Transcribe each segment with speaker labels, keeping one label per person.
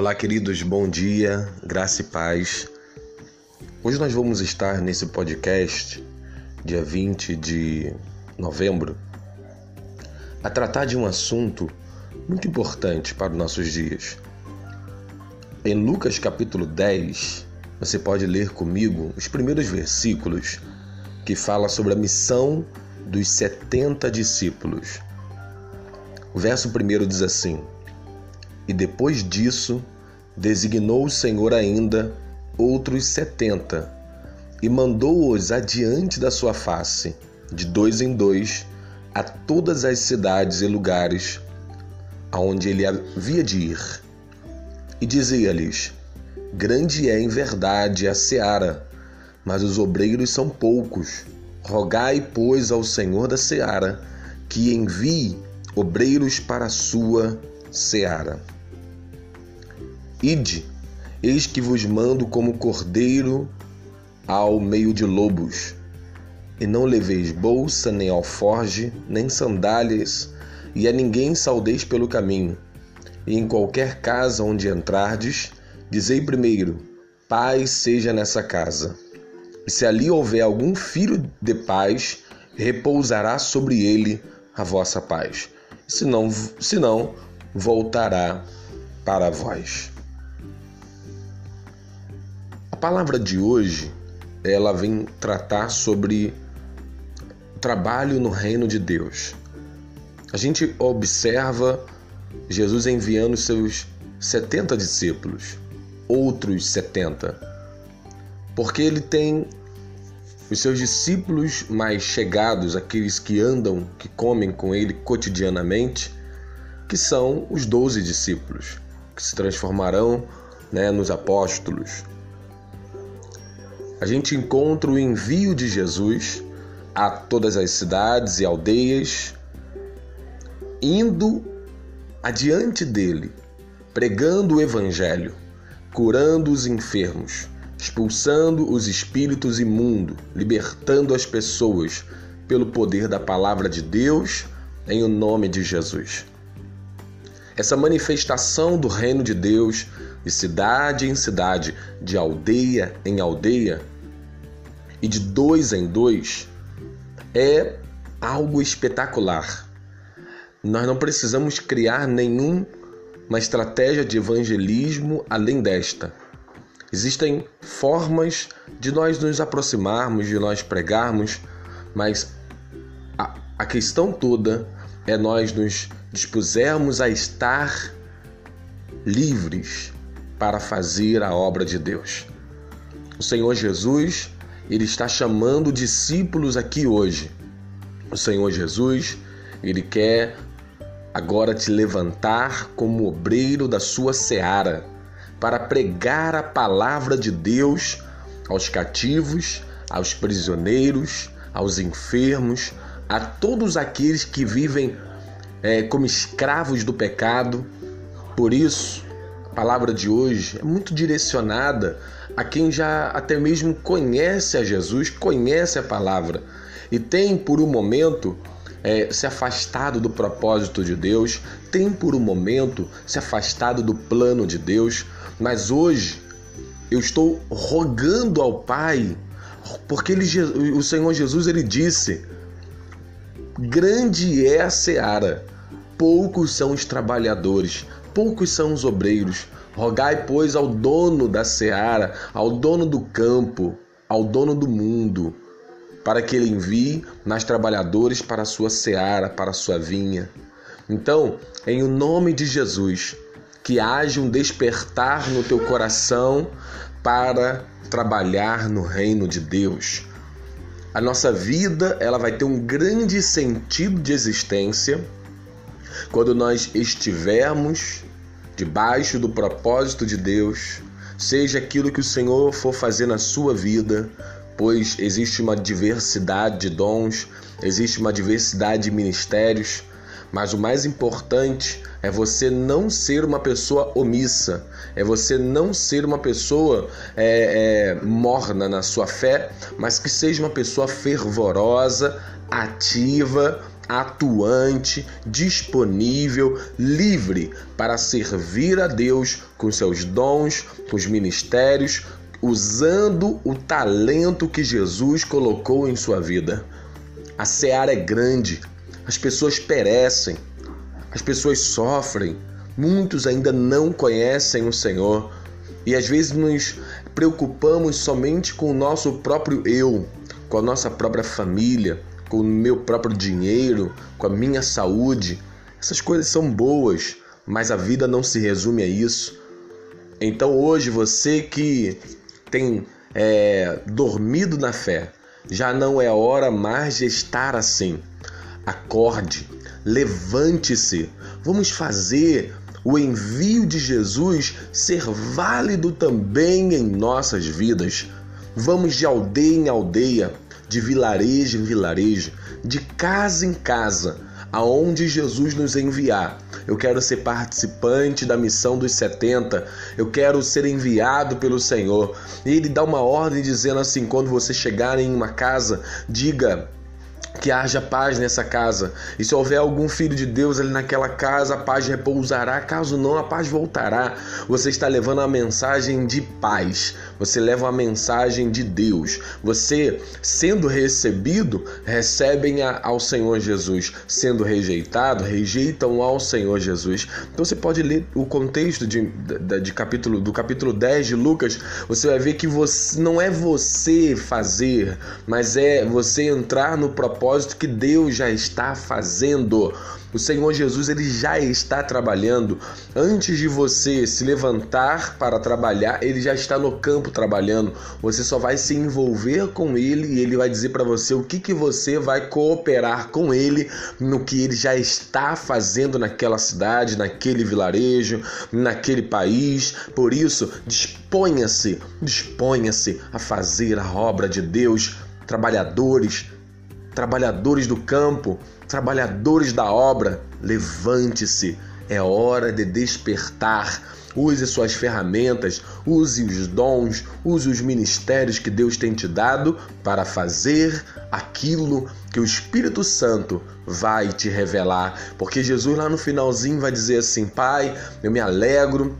Speaker 1: Olá, queridos, bom dia, graça e paz. Hoje nós vamos estar nesse podcast, dia 20 de novembro, a tratar de um assunto muito importante para os nossos dias. Em Lucas capítulo 10, você pode ler comigo os primeiros versículos que fala sobre a missão dos 70 discípulos. O verso primeiro diz assim: E depois disso, designou o Senhor ainda outros setenta, e mandou-os adiante da sua face, de dois em dois, a todas as cidades e lugares aonde ele havia de ir. E dizia-lhes: Grande é em verdade a seara, mas os obreiros são poucos. Rogai, pois, ao Senhor da seara que envie obreiros para a sua seara. Ide, eis que vos mando como cordeiro ao meio de lobos. E não leveis bolsa, nem alforge, nem sandálias, e a ninguém saudeis pelo caminho. E em qualquer casa onde entrardes, dizei primeiro: Paz seja nessa casa. E se ali houver algum filho de paz, repousará sobre ele a vossa paz. Se não, se não voltará para vós. Palavra de hoje, ela vem tratar sobre trabalho no reino de Deus. A gente observa Jesus enviando seus 70 discípulos, outros 70, porque ele tem os seus discípulos mais chegados, aqueles que andam, que comem com ele cotidianamente, que são os doze discípulos, que se transformarão né, nos apóstolos. A gente encontra o envio de Jesus a todas as cidades e aldeias, indo adiante dele, pregando o Evangelho, curando os enfermos, expulsando os espíritos imundos, libertando as pessoas pelo poder da palavra de Deus em o nome de Jesus. Essa manifestação do reino de Deus, de cidade em cidade, de aldeia em aldeia e de dois em dois, é algo espetacular. Nós não precisamos criar nenhuma estratégia de evangelismo além desta. Existem formas de nós nos aproximarmos, de nós pregarmos, mas a, a questão toda é nós nos dispusermos a estar livres para fazer a obra de Deus. O Senhor Jesus, ele está chamando discípulos aqui hoje. O Senhor Jesus, ele quer agora te levantar como obreiro da sua seara para pregar a palavra de Deus aos cativos, aos prisioneiros, aos enfermos, a todos aqueles que vivem é, como escravos do pecado. Por isso, a palavra de hoje é muito direcionada a quem já até mesmo conhece a Jesus, conhece a palavra e tem por um momento é, se afastado do propósito de Deus, tem por um momento se afastado do plano de Deus, mas hoje eu estou rogando ao Pai, porque ele, o Senhor Jesus ele disse: Grande é a seara, poucos são os trabalhadores, poucos são os obreiros. Rogai, pois, ao dono da seara, ao dono do campo, ao dono do mundo, para que ele envie mais trabalhadores para a sua seara, para a sua vinha. Então, em o nome de Jesus, que haja um despertar no teu coração para trabalhar no reino de Deus. A nossa vida, ela vai ter um grande sentido de existência quando nós estivermos debaixo do propósito de Deus, seja aquilo que o Senhor for fazer na sua vida, pois existe uma diversidade de dons, existe uma diversidade de ministérios, mas o mais importante é você não ser uma pessoa omissa, é você não ser uma pessoa é, é, morna na sua fé, mas que seja uma pessoa fervorosa, ativa, atuante, disponível, livre para servir a Deus com seus dons, com os ministérios, usando o talento que Jesus colocou em sua vida. A seara é grande, as pessoas perecem, as pessoas sofrem, muitos ainda não conhecem o Senhor e às vezes nos preocupamos somente com o nosso próprio eu, com a nossa própria família, com o meu próprio dinheiro, com a minha saúde. Essas coisas são boas, mas a vida não se resume a isso. Então hoje você que tem é, dormido na fé, já não é hora mais de estar assim. Acorde, levante-se, vamos fazer o envio de Jesus ser válido também em nossas vidas. Vamos de aldeia em aldeia, de vilarejo em vilarejo, de casa em casa, aonde Jesus nos enviar. Eu quero ser participante da missão dos 70. Eu quero ser enviado pelo Senhor. E ele dá uma ordem dizendo assim: quando você chegar em uma casa, diga que haja paz nessa casa. E se houver algum filho de Deus ali naquela casa, a paz repousará. Caso não, a paz voltará. Você está levando a mensagem de paz. Você leva a mensagem de Deus. Você, sendo recebido, recebem ao Senhor Jesus. Sendo rejeitado, rejeitam ao Senhor Jesus. Então você pode ler o contexto de, de, de capítulo, do capítulo 10 de Lucas. Você vai ver que você, não é você fazer, mas é você entrar no propósito que Deus já está fazendo. O Senhor Jesus ele já está trabalhando. Antes de você se levantar para trabalhar, ele já está no campo trabalhando. Você só vai se envolver com ele e ele vai dizer para você o que, que você vai cooperar com ele no que ele já está fazendo naquela cidade, naquele vilarejo, naquele país. Por isso, disponha-se, disponha-se a fazer a obra de Deus. Trabalhadores, trabalhadores do campo, trabalhadores da obra, levante-se, é hora de despertar. Use suas ferramentas, use os dons, use os ministérios que Deus tem te dado para fazer aquilo que o Espírito Santo vai te revelar. Porque Jesus lá no finalzinho vai dizer assim: Pai, eu me alegro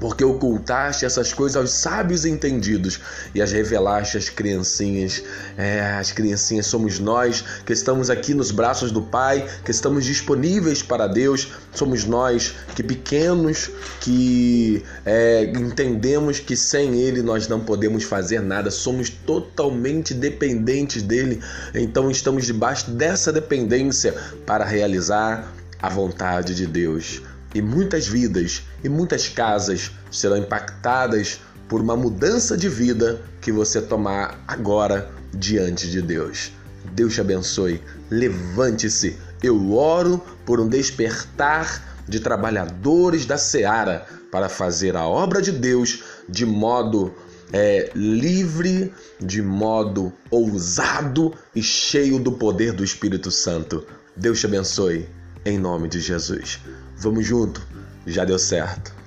Speaker 1: porque ocultaste essas coisas aos sábios entendidos e as revelaste às criancinhas. É, as criancinhas somos nós que estamos aqui nos braços do Pai, que estamos disponíveis para Deus. Somos nós que pequenos, que é, entendemos que sem Ele nós não podemos fazer nada. Somos totalmente dependentes dele. Então estamos debaixo dessa dependência para realizar a vontade de Deus. E muitas vidas e muitas casas serão impactadas por uma mudança de vida que você tomar agora diante de Deus. Deus te abençoe. Levante-se. Eu oro por um despertar de trabalhadores da seara para fazer a obra de Deus de modo é, livre, de modo ousado e cheio do poder do Espírito Santo. Deus te abençoe, em nome de Jesus. Vamos junto, já deu certo.